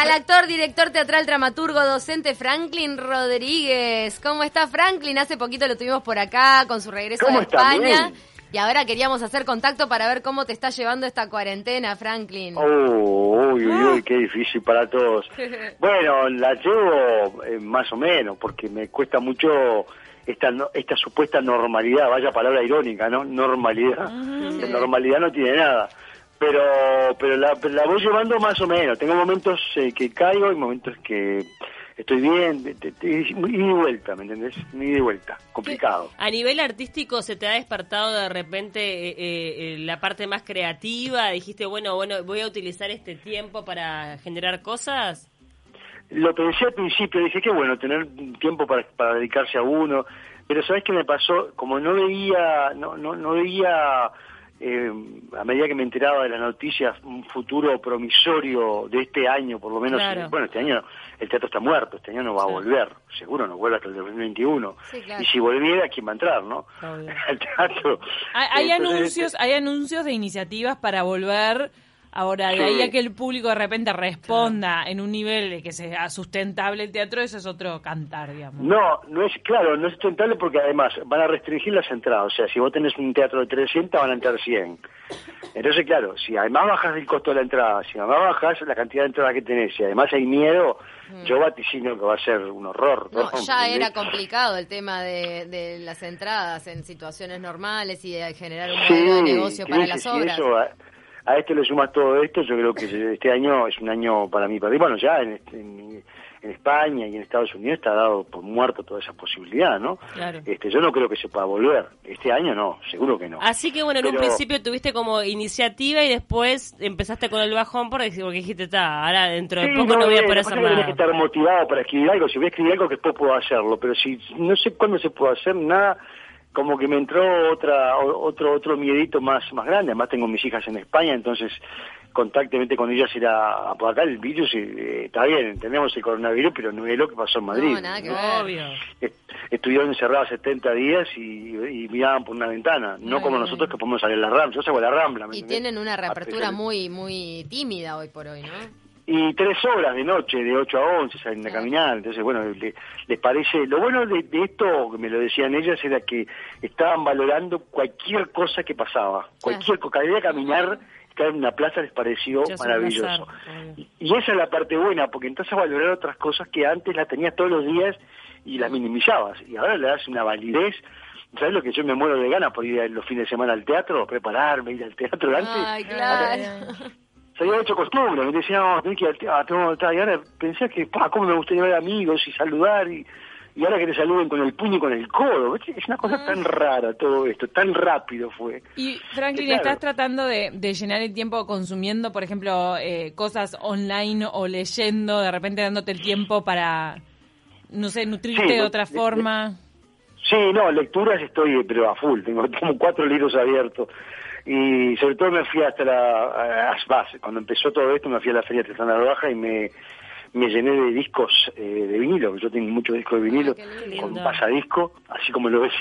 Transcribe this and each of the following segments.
al actor, director teatral, dramaturgo, docente Franklin Rodríguez. ¿Cómo está Franklin? Hace poquito lo tuvimos por acá con su regreso a España. Y ahora queríamos hacer contacto para ver cómo te está llevando esta cuarentena, Franklin. Oh, uy, uy, uy, qué difícil para todos. bueno, la llevo eh, más o menos, porque me cuesta mucho esta esta supuesta normalidad, vaya palabra irónica, ¿no? Normalidad. La normalidad no tiene nada. Pero pero la, la voy llevando más o menos. Tengo momentos eh, que caigo y momentos que estoy bien, y de vuelta, ¿me entendés? Y de vuelta, complicado. ¿A nivel artístico se te ha despertado de repente eh, eh, la parte más creativa? Dijiste, bueno, bueno, voy a utilizar este tiempo para generar cosas. Lo pensé al principio, dije que bueno, tener tiempo para, para dedicarse a uno, pero ¿sabes qué me pasó? Como no veía, no, no, no veía eh, a medida que me enteraba de las noticias, un futuro promisorio de este año, por lo menos, bueno, este año el teatro está muerto, este año no va a volver, seguro no vuelve hasta el 2021. Y si volviera, ¿quién va a entrar, no? Al teatro. Hay, anuncios, este hay anuncios de iniciativas para volver Ahora, de ahí a que el público de repente responda en un nivel de que sea sustentable el teatro, eso es otro cantar, digamos. No, no es, claro, no es sustentable porque además van a restringir las entradas. O sea, si vos tenés un teatro de 300, van a entrar 100. Entonces, claro, si además bajas el costo de la entrada, si además bajas la cantidad de entradas que tenés, y además hay miedo, mm. yo vaticino que va a ser un horror. No, ya era complicado el tema de, las entradas en situaciones normales y de generar un modelo de negocio para las obras a este le sumas todo esto, yo creo que este año es un año para mí, para bueno, ya en, en, España y en Estados Unidos está dado por muerto toda esa posibilidad, ¿no? Claro. Este, yo no creo que se pueda volver. Este año no, seguro que no. Así que bueno, en un principio tuviste como iniciativa y después empezaste con el bajón porque, porque dijiste, está, ahora dentro de poco no, voy a poder hacer nada. Tienes que estar motivado para escribir algo. Si voy a escribir algo, que después puedo hacerlo. Pero si no sé cuándo se puede hacer nada como que me entró otra otro otro miedito más más grande. Además tengo mis hijas en España entonces constantemente con ellas era por acá el virus y, eh, está bien tenemos el coronavirus pero no es lo que pasó en Madrid. No, nada que Obvio. estuvieron encerradas 70 días y, miraban por una ventana no como nosotros que podemos salir a la Rambla yo salgo a la Rambla y tienen una reapertura muy muy tímida hoy por hoy ¿no? Y tres horas de noche, de 8 a 11, salen a caminar. Entonces, bueno, les parece. Lo bueno de, esto, que me lo decían ellas, era que estaban valorando cualquier cosa que pasaba. Cualquier cosa. Cada caminar, estar en una plaza les pareció maravilloso. y, esa es la parte buena, porque entonces valorar otras cosas que antes las tenías todos los días y las minimizabas. Y ahora le das una validez. ¿Sabes lo que yo me muero de ganas por ir los fines de semana al teatro? Prepararme, ir al teatro antes. Ay, claro se había hecho costumbre, me decían, no, tenés que ir al teatro, y ahora pensé que, pa, cómo me gustaría ver amigos y saludar, y, y ahora que te saluden con el puño y con el codo, es una cosa tan rara todo esto, tan rápido fue. Y Franklin, ¿estás tratando de, llenar el tiempo consumiendo, por ejemplo, eh, cosas online o leyendo, de repente dándote el tiempo para, no sé, nutrirte de otra forma? sí, no, lecturas estoy, pero a full, tengo como cuatro libros abiertos y sobre todo me fui hasta la ASBAS, cuando empezó todo esto me fui a la Feria Artesana Baja y me me llené de discos eh, de vinilo, yo tengo muchos discos de vinilo, con pasadisco, así como lo ves,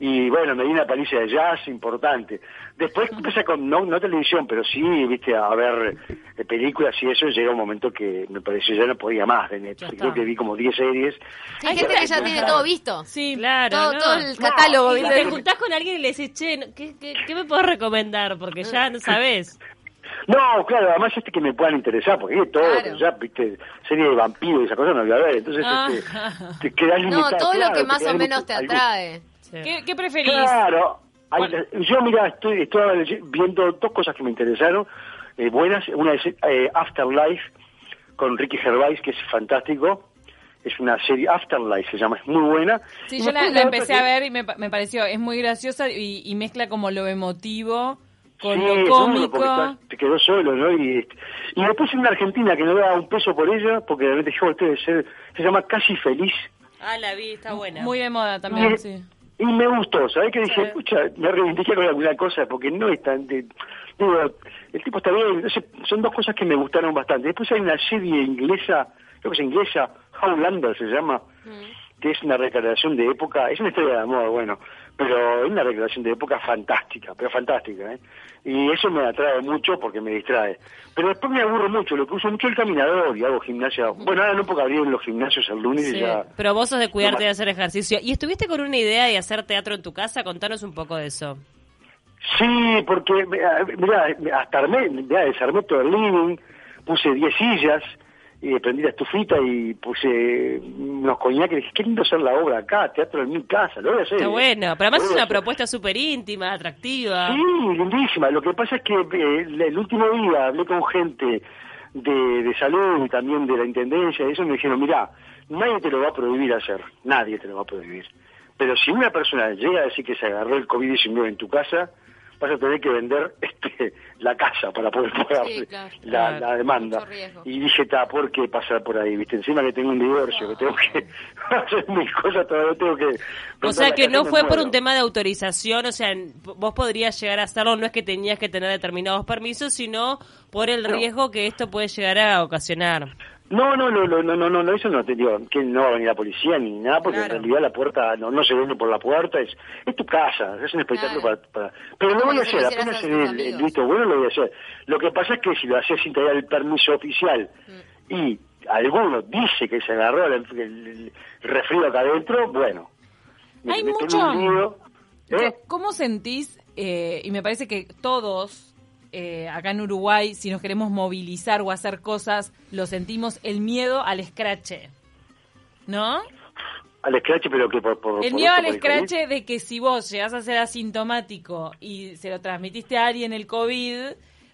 y, bueno, me di una paliza de jazz importante. Después empecé con, no, no televisión, pero sí, viste, a ver eh, películas y eso, llega un momento que me pareció ya no podía más de Netflix, creo que vi como 10 series. Hay gente que ya tiene todo visto. Sí, claro. Todo, el catálogo. te juntás con alguien y le decís, che, ¿qué, qué, me puedo recomendar? Porque ya no sabes. No, claro, además este que me puedan interesar, porque hay todo, ya, viste, serie de vampiros y esas cosas no voy a ver, entonces ah. este, te quedas limitado. No, todo lo que más o menos te atrae. ¿Qué, ¿Qué, preferís? Claro, yo mira, estoy, estoy viendo dos cosas que me interesaron, eh, buenas, una es eh, Afterlife, con Ricky Gervais, que es fantástico, es una serie Afterlife, se llama, es muy buena. Sí, yo la, empecé a ver y me, me, pareció, es muy graciosa y, y mezcla como lo emotivo con lo cómico. te quedó solo, ¿no? Y, y después en una Argentina que no da un peso por ella, porque de repente dije, ser, se llama Casi Feliz. Ah, la vi, está buena. Muy de moda también, sí. Y me gustó, ¿sabes qué dije? Escucha, me reivindiqué con alguna cosa, porque no es tan... De, digo, el tipo está bien, entonces son dos cosas que me gustaron bastante. Después hay una serie inglesa, creo que es inglesa, Howlander se llama, mm. que es una recreación de época, es una historia de amor, bueno, pero es una recreación de época fantástica, pero fantástica, ¿eh? Y eso me atrae mucho porque me distrae. Pero después me aburro mucho, lo que uso mucho el caminador y hago gimnasia. Bueno, ahora no porque abrir los gimnasios el lunes y ya... Pero vos sos de cuidarte de hacer ejercicio. ¿Y estuviste con una idea de hacer teatro en tu casa? Contanos un poco de eso. Sí, porque, mira, hasta armé, desarmé todo el living, puse 10 sillas, y prendí la estufita y puse unos coñac y dije, qué lindo hacer la obra acá, teatro en mi casa, lo voy a hacer. Qué bueno, pero además es una propuesta súper íntima, atractiva. Sí, lindísima. Lo que pasa es que eh, el último día hablé con gente de, de salud y también de la intendencia y eso me dijeron, mira, nadie te lo va a prohibir hacer, nadie te lo va a prohibir. Pero si una persona llega a decir que se agarró el COVID-19 en tu casa, vas a tener que vender este la casa para poder pagar la, demanda. Y dije, ¿por qué pasar por ahí? ¿Viste? Encima que tengo un divorcio, que tengo que hacer mis cosas, todavía tengo que... O sea, que no fue por un tema de autorización, o sea, vos podrías llegar a hacerlo, no es que tenías que tener determinados permisos, sino por el riesgo que esto puede llegar a ocasionar. No, no, no, no, no, no, no, eso no te digo, que no va a venir la policía ni nada, porque en realidad la puerta no, no se vende por la puerta, es, es tu casa, es un espectáculo para, Pero lo voy a hacer, apenas se el, el, visto bueno lo voy a hacer. Lo que pasa es que si lo hacías sin tener el permiso oficial mm. y alguno dice que se agarró el, el, refrío acá adentro, bueno. Hay mucho... ¿eh? ¿Cómo sentís, eh, y me parece que todos eh, acá en Uruguay, si nos queremos movilizar o hacer cosas, lo sentimos el miedo al escrache. ¿No? Al escrache, pero que por... por el miedo al escrache de que si vos llegas a ser asintomático y se lo transmitiste a alguien el COVID,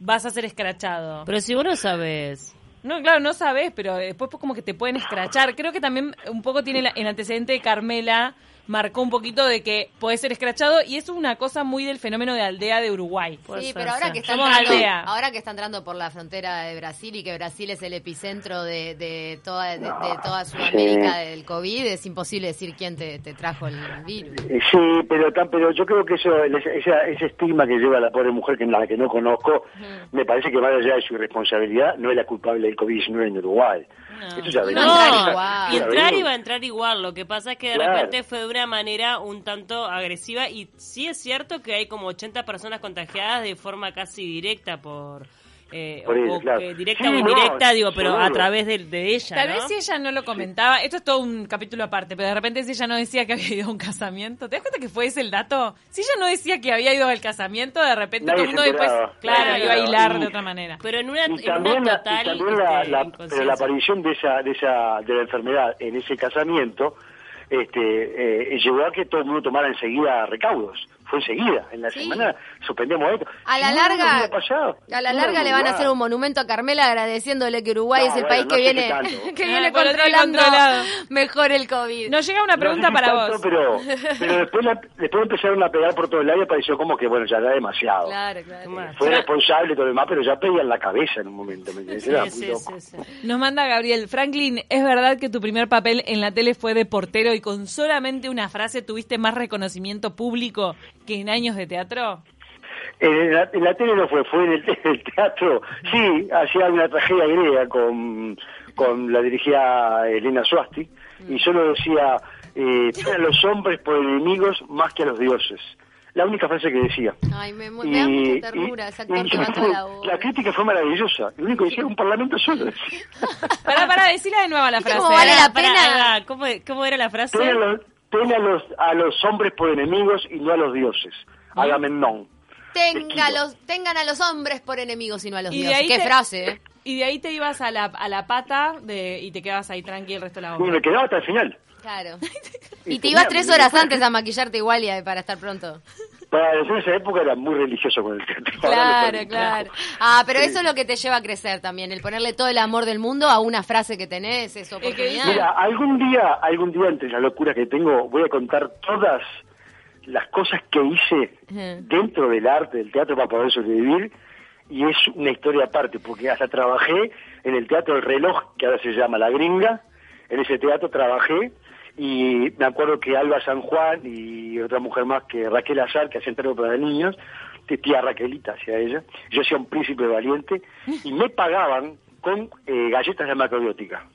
vas a ser escrachado. Pero si vos no sabes... No, claro, no sabes, pero después como que te pueden escrachar. Creo que también un poco tiene el antecedente de Carmela marcó un poquito de que puede ser escrachado y eso es una cosa muy del fenómeno de aldea de Uruguay. Sí, pero ahora que, está entrando, ahora que está entrando por la frontera de Brasil y que Brasil es el epicentro de, de toda, de, toda Sudamérica del COVID, es imposible decir quién te, trajo el virus. Eh, sí, pero, pero yo creo que eso ese, estigma que lleva la pobre mujer que la que no conozco, me parece que más allá de su irresponsabilidad, no es la culpable del COVID-19 en Uruguay. Eso ya no, y entrar iba a entrar igual. Lo que pasa es que de repente fue de una manera un tanto agresiva y sí es cierto que hay como 80 personas contagiadas de forma casi directa por eh, directa o indirecta, digo, pero a través de, ella. Tal vez si ella no lo comentaba, esto es todo un capítulo aparte, pero de repente si ella no decía que había ido a un casamiento, ¿te das cuenta que fue ese el dato? Si ella no decía que había ido al casamiento, de repente todo el mundo después, claro, iba a hilar de otra manera. Pero en una, también, total. la, este, la aparición de esa, de esa, de la enfermedad en ese casamiento, este, eh, llevó a que todo el mundo tomara enseguida recaudos fue enseguida, en la semana suspendemos esto. A la larga, a la larga le van a hacer un monumento a Carmela agradeciéndole que Uruguay es el país que viene, que viene ah, controlando mejor el COVID. Nos llega una pregunta para vos. Pero, pero después, después empezaron a pegar por todo el aire y pareció como que, bueno, ya era demasiado. Claro, claro. Fue responsable y todo lo demás, pero ya pedía en la cabeza en un momento. ¿me sí, sí, sí, Nos manda Gabriel. Franklin, ¿es verdad que tu primer papel en la tele fue de portero y con solamente una frase tuviste más reconocimiento público que en años de teatro? En la, tele no fue, fue en el, teatro. Sí, hacía una tragedia griega con, con la dirigía Elena Suasti y solo decía, eh, a los hombres por enemigos más que a los dioses. La única frase que decía. Ay, me, me da mucha ternura ese actor que la La crítica fue maravillosa. Lo único que decía un parlamento solo. para, para, decirla de nuevo la frase. ¿Cómo vale la pena? ¿cómo, ¿Cómo, era la frase? Ten a los, a los hombres por enemigos y no a los dioses. Agamenón. Tenga los, tengan a los hombres por enemigos y no a los dioses. Qué frase, ¿eh? Y de ahí te ibas a la, a la pata de, y te quedabas ahí tranquilo el resto de la obra. Y me quedaba hasta el final. Claro. y te ibas tres horas antes a maquillarte igual y para estar pronto. Para en esa época era muy religioso con el teatro. Claro, claro. Ah, pero eso es lo que te lleva a crecer también, el ponerle todo el amor del mundo a una frase que tenés, eso oportunidad. Mira, algún día, algún día entre la locura que tengo, voy a contar todas las cosas que hice dentro del arte, del teatro para poder sobrevivir y es una historia aparte, porque hasta trabajé en el Teatro del Reloj, que ahora se llama La Gringa, en ese teatro trabajé y me acuerdo que Alba San Juan y otra mujer más que Raquel Azar, que hacían teatro para niños, tía Raquelita hacia ella, yo hacía un príncipe valiente y me pagaban con eh, galletas de macrobiótica.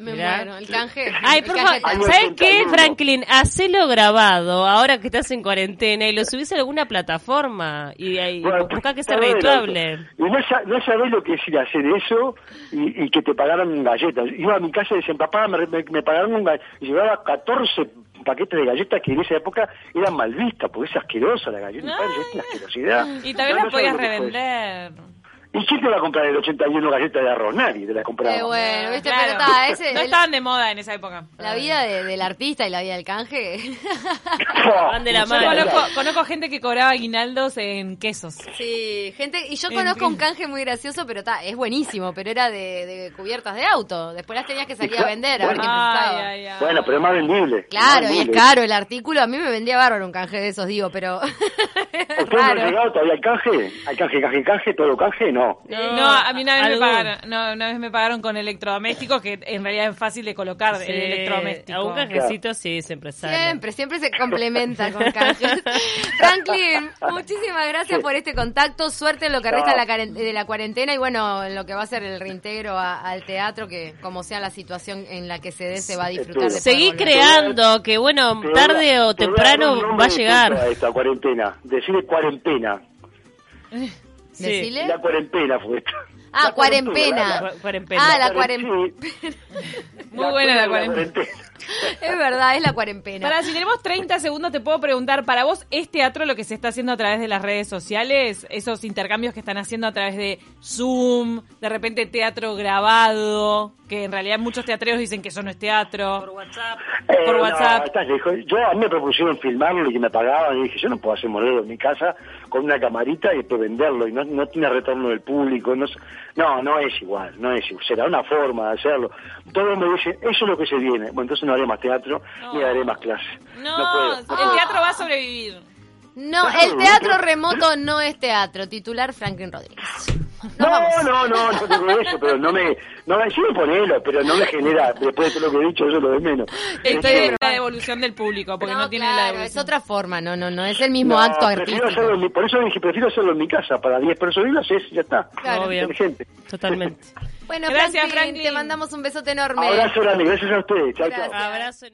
Me muero, el canje. Ay, por favor, ¿sabes qué, Franklin? Hacelo grabado ahora que estás en cuarentena y lo subís a alguna plataforma y, ahí busca que sea redituable. Y no, no sabés lo que es ir a hacer eso y, que te pagaran galletas. Iba a mi casa y decían, papá, me, me, pagaron un y llevaba 14 paquetes de galletas que en esa época eran mal vistas, porque es asquerosa la galleta, es una asquerosidad. Y también la podías revender. ¿Y quién te va a comprar el 81 galletas de arroz? Nadie te la compraba. Eh, bueno, viste, pero está, ese, no estaban de moda en esa época. La vida del artista y la vida del canje. Van de la mano. Yo conozco, conozco, gente que cobraba aguinaldos en quesos. Sí, gente, y yo conozco un canje muy gracioso, pero está, es buenísimo, pero era de, cubiertas de auto. Después las tenías que salir a vender, a ver qué pensaba. Bueno, pero es más vendible. Claro, y es caro el artículo. A mí me vendía bárbaro un canje de esos, digo, pero. ¿Usted no ha llegado todavía al canje? ¿Al canje, canje, canje, todo canje? No. No, a mí una vez, me pagaron, no, una vez me pagaron con electrodomésticos, que en realidad es fácil de colocar el electrodoméstico. A un cajecito sí, siempre sale. Siempre, siempre se complementa con cajes. Franklin, muchísimas gracias por este contacto. Suerte en lo que resta de la cuarentena y bueno, en lo que va a ser el reintegro al teatro, que como sea la situación en la que se dé, se va a disfrutar. De Seguí creando, que bueno, tarde o temprano va a llegar. Esta cuarentena, decide cuarentena. La cuarentena fue esta. Ah, cuarentena. Ah, la cuarentena. Muy buena la cuarentena. Es verdad, es la cuarentena. Para, si tenemos 30 segundos, te puedo preguntar, ¿para vos es teatro lo que se está haciendo a través de las redes sociales? Esos intercambios que están haciendo a través de Zoom, de repente teatro grabado, que en realidad muchos teatreros dicen que eso no es teatro. Por WhatsApp. por eh, WhatsApp. Yo, a mí me propusieron filmarlo y que me pagaban y dije, yo no puedo hacer modelo en mi casa con una camarita y después venderlo y no, no tiene retorno del público. No, no, no es igual, no es igual. Será una forma de hacerlo. Todos me dicen, eso es lo que se viene. Bueno, entonces no haré más teatro ni haré más clases. No, el teatro va a sobrevivir. No, el teatro remoto no es teatro. Titular Franklin Rodríguez. No, no, no, no, tengo eso, pero no me, no me sí ponelo, pero no me genera, después de todo lo que he dicho, eso lo de menos. Estoy es la devolución del público, porque no, tiene la devolución. es otra forma, no, no, no, es el mismo acto artístico. por eso dije, prefiero hacerlo en mi casa, para 10 personas es, ya está. Claro. Inteligente. Totalmente. bueno, gracias Franklin, te mandamos un besote enorme. Abrazo grande, gracias a ustedes. Chao, chao. Abrazo